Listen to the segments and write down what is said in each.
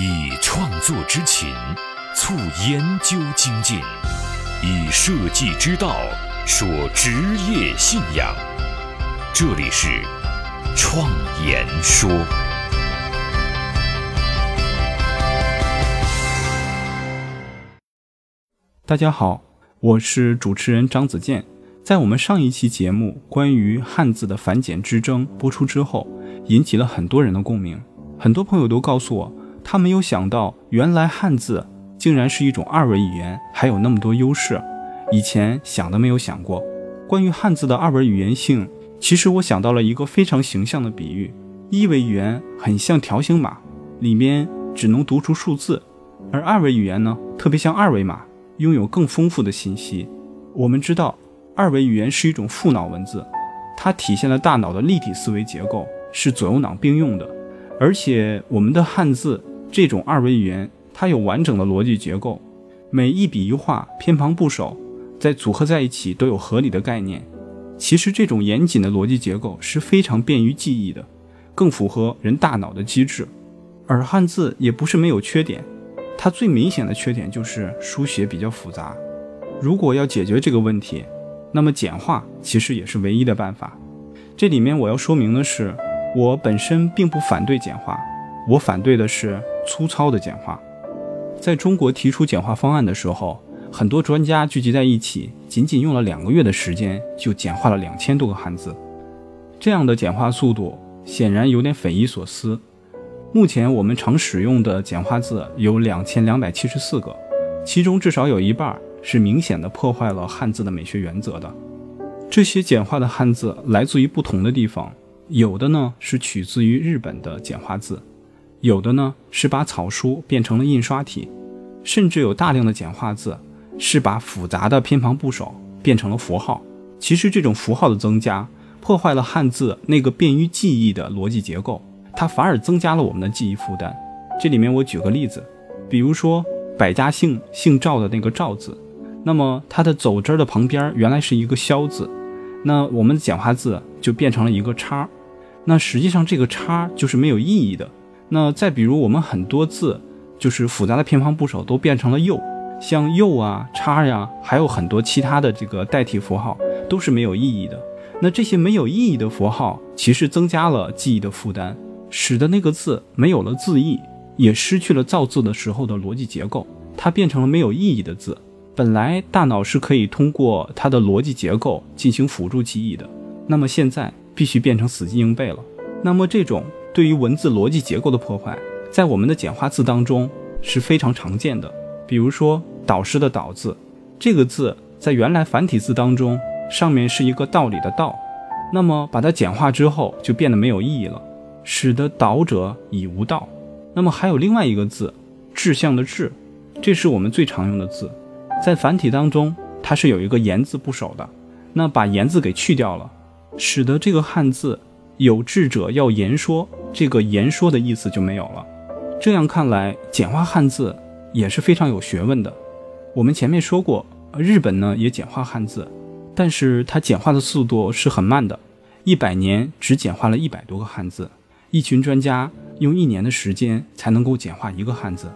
以创作之情促研究精进，以设计之道说职业信仰。这里是创言说。大家好，我是主持人张子健。在我们上一期节目关于汉字的繁简之争播出之后，引起了很多人的共鸣。很多朋友都告诉我，他没有想到原来汉字竟然是一种二维语言，还有那么多优势，以前想都没有想过。关于汉字的二维语言性，其实我想到了一个非常形象的比喻：一维语言很像条形码，里面只能读出数字；而二维语言呢，特别像二维码，拥有更丰富的信息。我们知道。二维语言是一种复脑文字，它体现了大脑的立体思维结构，是左右脑并用的。而且我们的汉字这种二维语言，它有完整的逻辑结构，每一笔一画、偏旁部首在组合在一起都有合理的概念。其实这种严谨的逻辑结构是非常便于记忆的，更符合人大脑的机制。而汉字也不是没有缺点，它最明显的缺点就是书写比较复杂。如果要解决这个问题，那么简化其实也是唯一的办法。这里面我要说明的是，我本身并不反对简化，我反对的是粗糙的简化。在中国提出简化方案的时候，很多专家聚集在一起，仅仅用了两个月的时间就简化了两千多个汉字。这样的简化速度显然有点匪夷所思。目前我们常使用的简化字有两千两百七十四个，其中至少有一半。是明显的破坏了汉字的美学原则的。这些简化的汉字来自于不同的地方，有的呢是取自于日本的简化字，有的呢是把草书变成了印刷体，甚至有大量的简化字是把复杂的偏旁部首变成了符号。其实这种符号的增加破坏了汉字那个便于记忆的逻辑结构，它反而增加了我们的记忆负担。这里面我举个例子，比如说百家姓姓赵的那个赵字。那么它的走之的旁边原来是一个肖字，那我们的简化字就变成了一个叉，那实际上这个叉就是没有意义的。那再比如我们很多字就是复杂的偏旁部首都变成了又，像又啊、叉呀，还有很多其他的这个代替符号都是没有意义的。那这些没有意义的符号其实增加了记忆的负担，使得那个字没有了字义，也失去了造字的时候的逻辑结构，它变成了没有意义的字。本来大脑是可以通过它的逻辑结构进行辅助记忆的，那么现在必须变成死记硬背了。那么这种对于文字逻辑结构的破坏，在我们的简化字当中是非常常见的。比如说“导师”的“导”字，这个字在原来繁体字当中上面是一个道理的“道”，那么把它简化之后就变得没有意义了，使得“导者以无道”。那么还有另外一个字“志向”的“志”，这是我们最常用的字。在繁体当中，它是有一个言字部首的，那把言字给去掉了，使得这个汉字“有志者要言说”这个言说的意思就没有了。这样看来，简化汉字也是非常有学问的。我们前面说过，日本呢也简化汉字，但是它简化的速度是很慢的，一百年只简化了一百多个汉字，一群专家用一年的时间才能够简化一个汉字。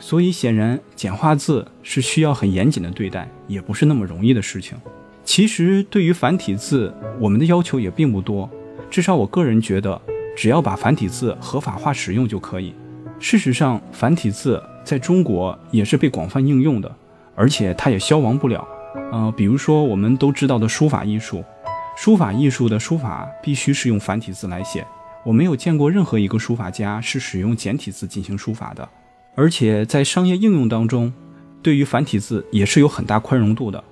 所以显然，简化字是需要很严谨的对待，也不是那么容易的事情。其实对于繁体字，我们的要求也并不多，至少我个人觉得，只要把繁体字合法化使用就可以。事实上，繁体字在中国也是被广泛应用的，而且它也消亡不了。呃，比如说我们都知道的书法艺术，书法艺术的书法必须是用繁体字来写，我没有见过任何一个书法家是使用简体字进行书法的。而且在商业应用当中，对于繁体字也是有很大宽容度的。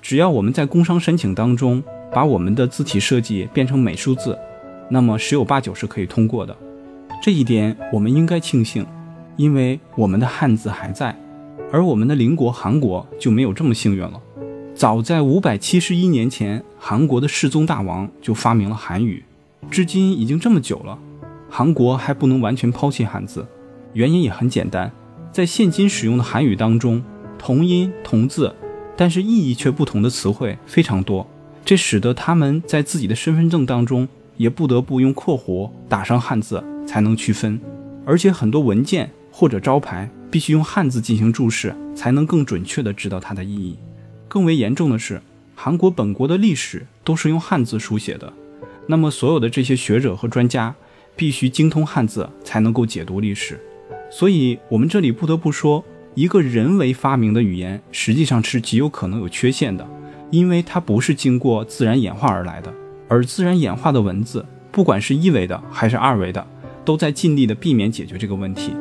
只要我们在工商申请当中把我们的字体设计变成美术字，那么十有八九是可以通过的。这一点我们应该庆幸，因为我们的汉字还在，而我们的邻国韩国就没有这么幸运了。早在五百七十一年前，韩国的世宗大王就发明了韩语，至今已经这么久了，韩国还不能完全抛弃汉字。原因也很简单，在现今使用的韩语当中，同音同字，但是意义却不同的词汇非常多，这使得他们在自己的身份证当中也不得不用括弧打上汉字才能区分，而且很多文件或者招牌必须用汉字进行注释，才能更准确地知道它的意义。更为严重的是，韩国本国的历史都是用汉字书写的，那么所有的这些学者和专家必须精通汉字才能够解读历史。所以，我们这里不得不说，一个人为发明的语言实际上是极有可能有缺陷的，因为它不是经过自然演化而来的。而自然演化的文字，不管是一维的还是二维的，都在尽力的避免解决这个问题。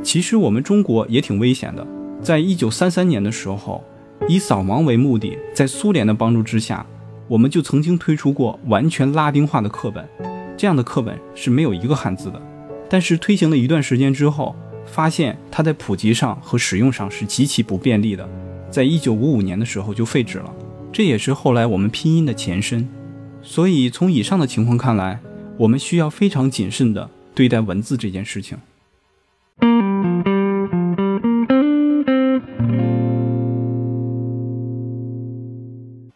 其实我们中国也挺危险的，在一九三三年的时候，以扫盲为目的，在苏联的帮助之下，我们就曾经推出过完全拉丁化的课本。这样的课本是没有一个汉字的，但是推行了一段时间之后，发现它在普及上和使用上是极其不便利的，在一九五五年的时候就废止了。这也是后来我们拼音的前身。所以，从以上的情况看来，我们需要非常谨慎地对待文字这件事情。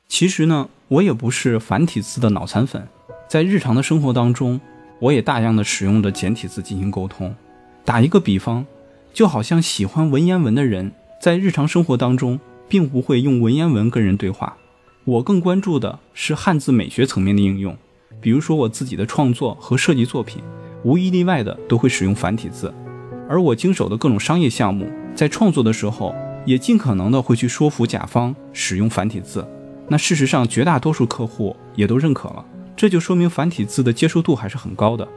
其实呢，我也不是繁体字的脑残粉，在日常的生活当中，我也大量的使用着简体字进行沟通。打一个比方，就好像喜欢文言文的人，在日常生活当中，并不会用文言文跟人对话。我更关注的是汉字美学层面的应用，比如说我自己的创作和设计作品，无一例外的都会使用繁体字，而我经手的各种商业项目，在创作的时候也尽可能的会去说服甲方使用繁体字。那事实上，绝大多数客户也都认可了，这就说明繁体字的接受度还是很高的。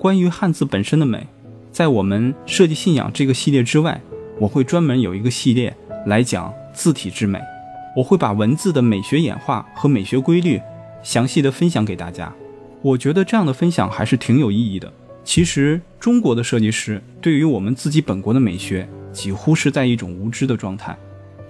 关于汉字本身的美，在我们设计信仰这个系列之外，我会专门有一个系列来讲字体之美。我会把文字的美学演化和美学规律详细的分享给大家。我觉得这样的分享还是挺有意义的。其实中国的设计师对于我们自己本国的美学几乎是在一种无知的状态。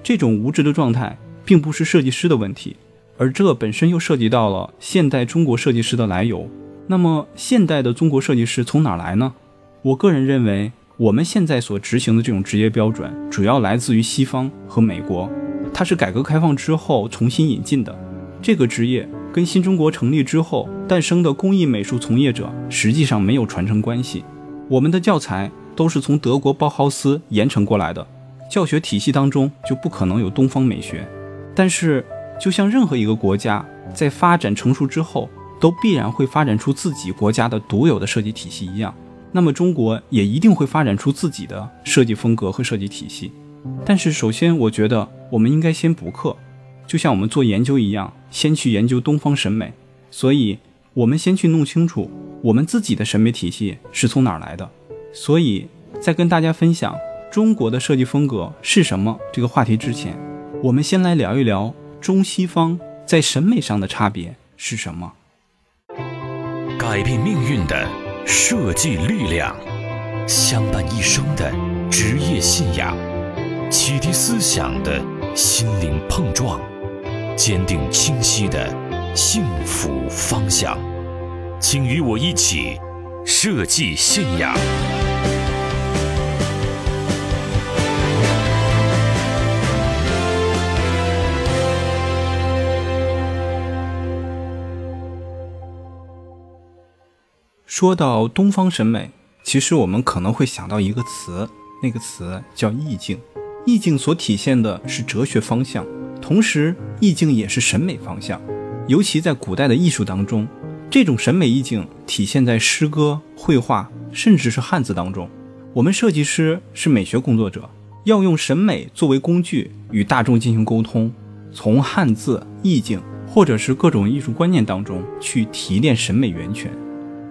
这种无知的状态并不是设计师的问题，而这本身又涉及到了现代中国设计师的来由。那么现代的中国设计师从哪来呢？我个人认为，我们现在所执行的这种职业标准主要来自于西方和美国。它是改革开放之后重新引进的，这个职业跟新中国成立之后诞生的工艺美术从业者实际上没有传承关系。我们的教材都是从德国包豪斯延承过来的，教学体系当中就不可能有东方美学。但是，就像任何一个国家在发展成熟之后，都必然会发展出自己国家的独有的设计体系一样，那么中国也一定会发展出自己的设计风格和设计体系。但是，首先，我觉得我们应该先补课，就像我们做研究一样，先去研究东方审美。所以，我们先去弄清楚我们自己的审美体系是从哪儿来的。所以在跟大家分享中国的设计风格是什么这个话题之前，我们先来聊一聊中西方在审美上的差别是什么。改变命运的设计力量，相伴一生的职业信仰。启迪思想的心灵碰撞，坚定清晰的幸福方向，请与我一起设计信仰。说到东方审美，其实我们可能会想到一个词，那个词叫意境。意境所体现的是哲学方向，同时意境也是审美方向。尤其在古代的艺术当中，这种审美意境体现在诗歌、绘画，甚至是汉字当中。我们设计师是美学工作者，要用审美作为工具与大众进行沟通，从汉字、意境或者是各种艺术观念当中去提炼审美源泉。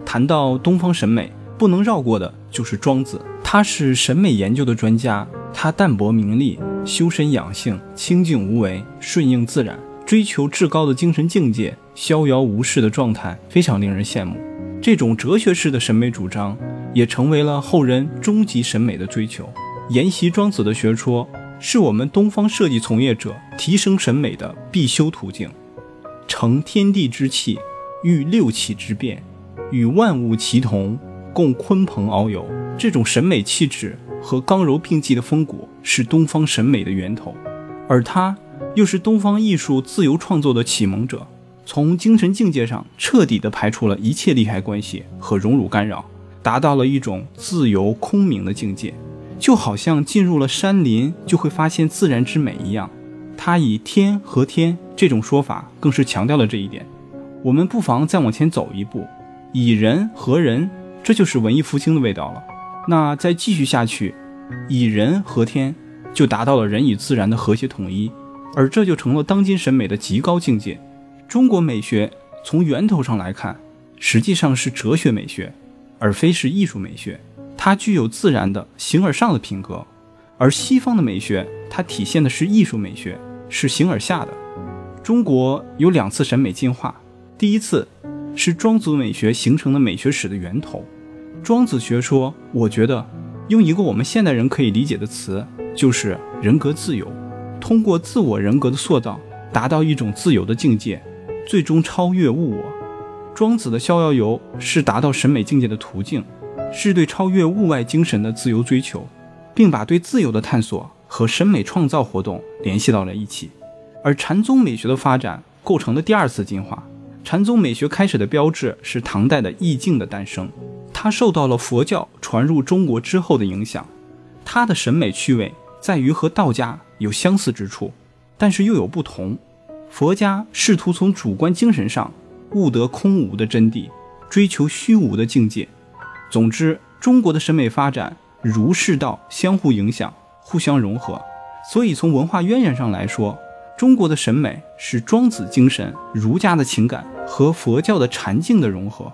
谈到东方审美，不能绕过的就是庄子，他是审美研究的专家。他淡泊名利，修身养性，清静无为，顺应自然，追求至高的精神境界，逍遥无事的状态非常令人羡慕。这种哲学式的审美主张，也成为了后人终极审美的追求。研习庄子的学说，是我们东方设计从业者提升审美的必修途径。承天地之气，御六气之变，与万物齐同，共鲲鹏遨游。这种审美气质。和刚柔并济的风骨是东方审美的源头，而他又是东方艺术自由创作的启蒙者。从精神境界上彻底地排除了一切利害关系和荣辱干扰，达到了一种自由空明的境界。就好像进入了山林就会发现自然之美一样。他以天和天这种说法，更是强调了这一点。我们不妨再往前走一步，以人和人，这就是文艺复兴的味道了。那再继续下去，以人和天，就达到了人与自然的和谐统一，而这就成了当今审美的极高境界。中国美学从源头上来看，实际上是哲学美学，而非是艺术美学。它具有自然的形而上的品格，而西方的美学，它体现的是艺术美学。是形而下的。中国有两次审美进化，第一次是庄子美学形成的美学史的源头。庄子学说，我觉得用一个我们现代人可以理解的词，就是人格自由。通过自我人格的塑造，达到一种自由的境界，最终超越物我。庄子的逍遥游是达到审美境界的途径，是对超越物外精神的自由追求，并把对自由的探索。和审美创造活动联系到了一起，而禅宗美学的发展构成了第二次进化。禅宗美学开始的标志是唐代的意境的诞生，他受到了佛教传入中国之后的影响。他的审美趣味在于和道家有相似之处，但是又有不同。佛家试图从主观精神上悟得空无的真谛，追求虚无的境界。总之，中国的审美发展儒释道相互影响。互相融合，所以从文化渊源上来说，中国的审美是庄子精神、儒家的情感和佛教的禅境的融合。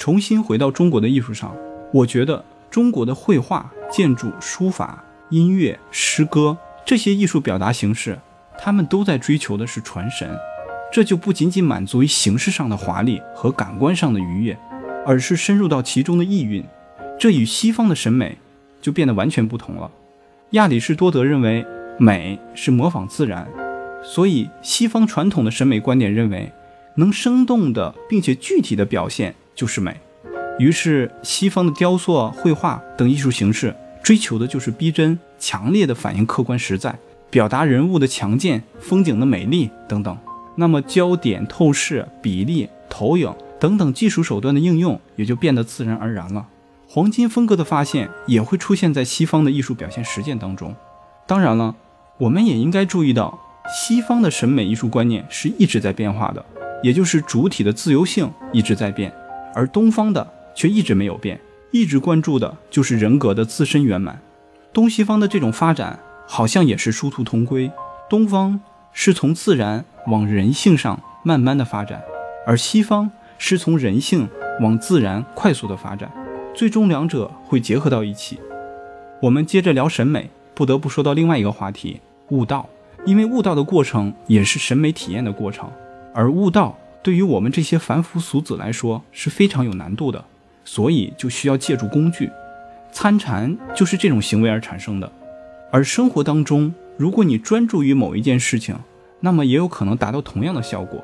重新回到中国的艺术上，我觉得中国的绘画、建筑、书法、音乐、诗歌这些艺术表达形式，他们都在追求的是传神。这就不仅仅满足于形式上的华丽和感官上的愉悦，而是深入到其中的意蕴。这与西方的审美就变得完全不同了。亚里士多德认为美是模仿自然，所以西方传统的审美观点认为，能生动的并且具体的表现就是美。于是，西方的雕塑、绘画等艺术形式追求的就是逼真、强烈的反映客观实在，表达人物的强健、风景的美丽等等。那么，焦点、透视、比例、投影等等技术手段的应用也就变得自然而然了。黄金风格的发现也会出现在西方的艺术表现实践当中。当然了，我们也应该注意到，西方的审美艺术观念是一直在变化的，也就是主体的自由性一直在变，而东方的却一直没有变，一直关注的就是人格的自身圆满。东西方的这种发展好像也是殊途同归，东方是从自然往人性上慢慢的发展，而西方是从人性往自然快速的发展。最终两者会结合到一起。我们接着聊审美，不得不说到另外一个话题——悟道。因为悟道的过程也是审美体验的过程，而悟道对于我们这些凡夫俗子来说是非常有难度的，所以就需要借助工具。参禅就是这种行为而产生的。而生活当中，如果你专注于某一件事情，那么也有可能达到同样的效果。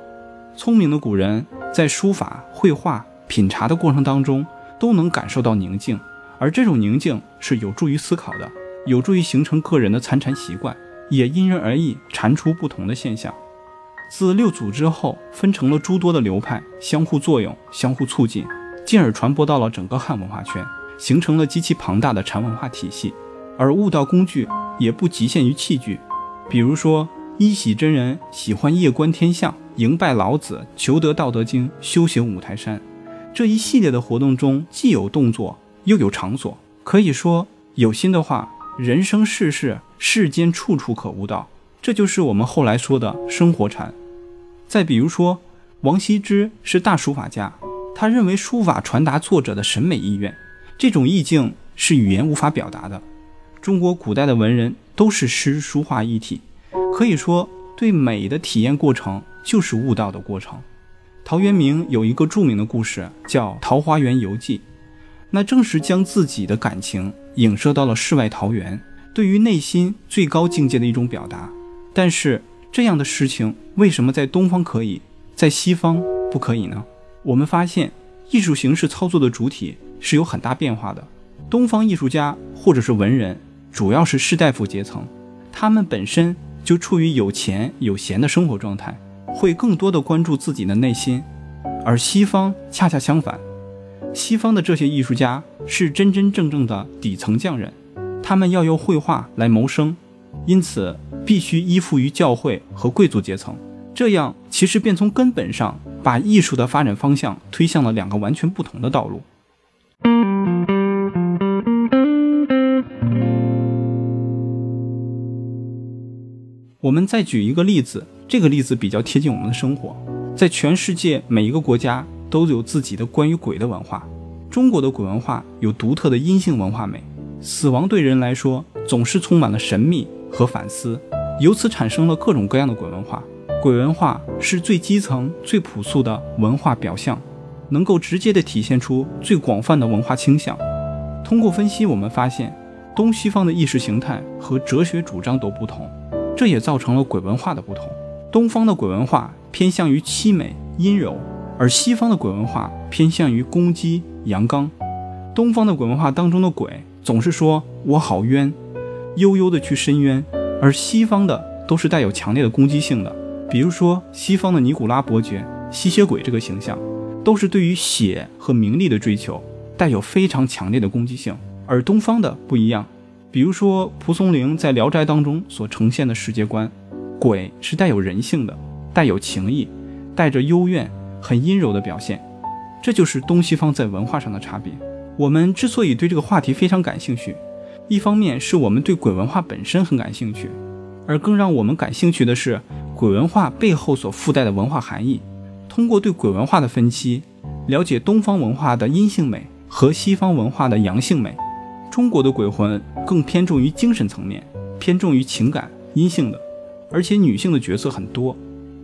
聪明的古人在书法、绘画、品茶的过程当中。都能感受到宁静，而这种宁静是有助于思考的，有助于形成个人的参禅习惯，也因人而异，禅出不同的现象。自六祖之后，分成了诸多的流派，相互作用，相互促进，进而传播到了整个汉文化圈，形成了极其庞大的禅文化体系。而悟道工具也不局限于器具，比如说一喜真人喜欢夜观天象，迎拜老子，求得《道德经》，修行五台山。这一系列的活动中，既有动作，又有场所，可以说有心的话，人生世事世间处处可悟道。这就是我们后来说的生活禅。再比如说，王羲之是大书法家，他认为书法传达作者的审美意愿，这种意境是语言无法表达的。中国古代的文人都是诗书画一体，可以说对美的体验过程就是悟道的过程。陶渊明有一个著名的故事，叫《桃花源游记》，那正是将自己的感情影射到了世外桃源，对于内心最高境界的一种表达。但是这样的事情为什么在东方可以，在西方不可以呢？我们发现，艺术形式操作的主体是有很大变化的。东方艺术家或者是文人，主要是士大夫阶层，他们本身就处于有钱有闲的生活状态。会更多的关注自己的内心，而西方恰恰相反，西方的这些艺术家是真真正正的底层匠人，他们要用绘画来谋生，因此必须依附于教会和贵族阶层。这样其实便从根本上把艺术的发展方向推向了两个完全不同的道路。我们再举一个例子，这个例子比较贴近我们的生活。在全世界每一个国家都有自己的关于鬼的文化，中国的鬼文化有独特的阴性文化美。死亡对人来说总是充满了神秘和反思，由此产生了各种各样的鬼文化。鬼文化是最基层、最朴素的文化表象，能够直接的体现出最广泛的文化倾向。通过分析，我们发现东西方的意识形态和哲学主张都不同。这也造成了鬼文化的不同。东方的鬼文化偏向于凄美阴柔，而西方的鬼文化偏向于攻击阳刚。东方的鬼文化当中的鬼总是说“我好冤”，悠悠的去深渊；而西方的都是带有强烈的攻击性的。比如说，西方的尼古拉伯爵吸血鬼这个形象，都是对于血和名利的追求，带有非常强烈的攻击性。而东方的不一样。比如说，蒲松龄在《聊斋》当中所呈现的世界观，鬼是带有人性的，带有情义，带着幽怨、很阴柔的表现。这就是东西方在文化上的差别。我们之所以对这个话题非常感兴趣，一方面是我们对鬼文化本身很感兴趣，而更让我们感兴趣的是鬼文化背后所附带的文化含义。通过对鬼文化的分析，了解东方文化的阴性美和西方文化的阳性美。中国的鬼魂更偏重于精神层面，偏重于情感阴性的，而且女性的角色很多；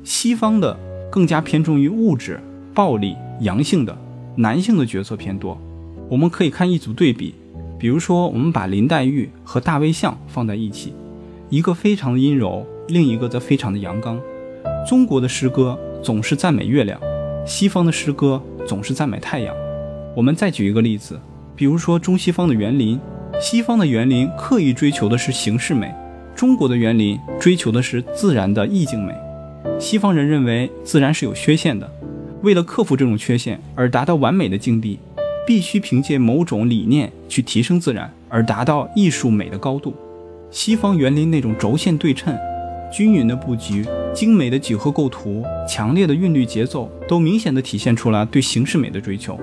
西方的更加偏重于物质暴力阳性的，男性的角色偏多。我们可以看一组对比，比如说我们把林黛玉和大卫像放在一起，一个非常的阴柔，另一个则非常的阳刚。中国的诗歌总是赞美月亮，西方的诗歌总是赞美太阳。我们再举一个例子。比如说中西方的园林，西方的园林刻意追求的是形式美，中国的园林追求的是自然的意境美。西方人认为自然是有缺陷的，为了克服这种缺陷而达到完美的境地，必须凭借某种理念去提升自然，而达到艺术美的高度。西方园林那种轴线对称、均匀的布局、精美的几何构图、强烈的韵律节奏，都明显的体现出了对形式美的追求，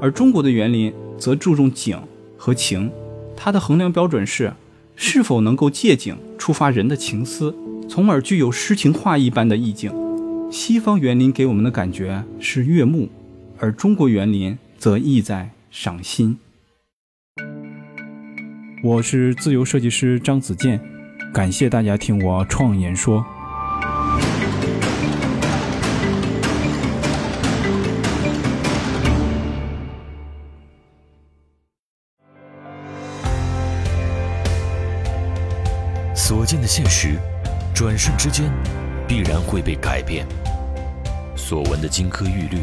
而中国的园林。则注重景和情，它的衡量标准是是否能够借景触发人的情思，从而具有诗情画意般的意境。西方园林给我们的感觉是悦目，而中国园林则意在赏心。我是自由设计师张子健，感谢大家听我创言说。所见的现实，转瞬之间必然会被改变；所闻的金科玉律，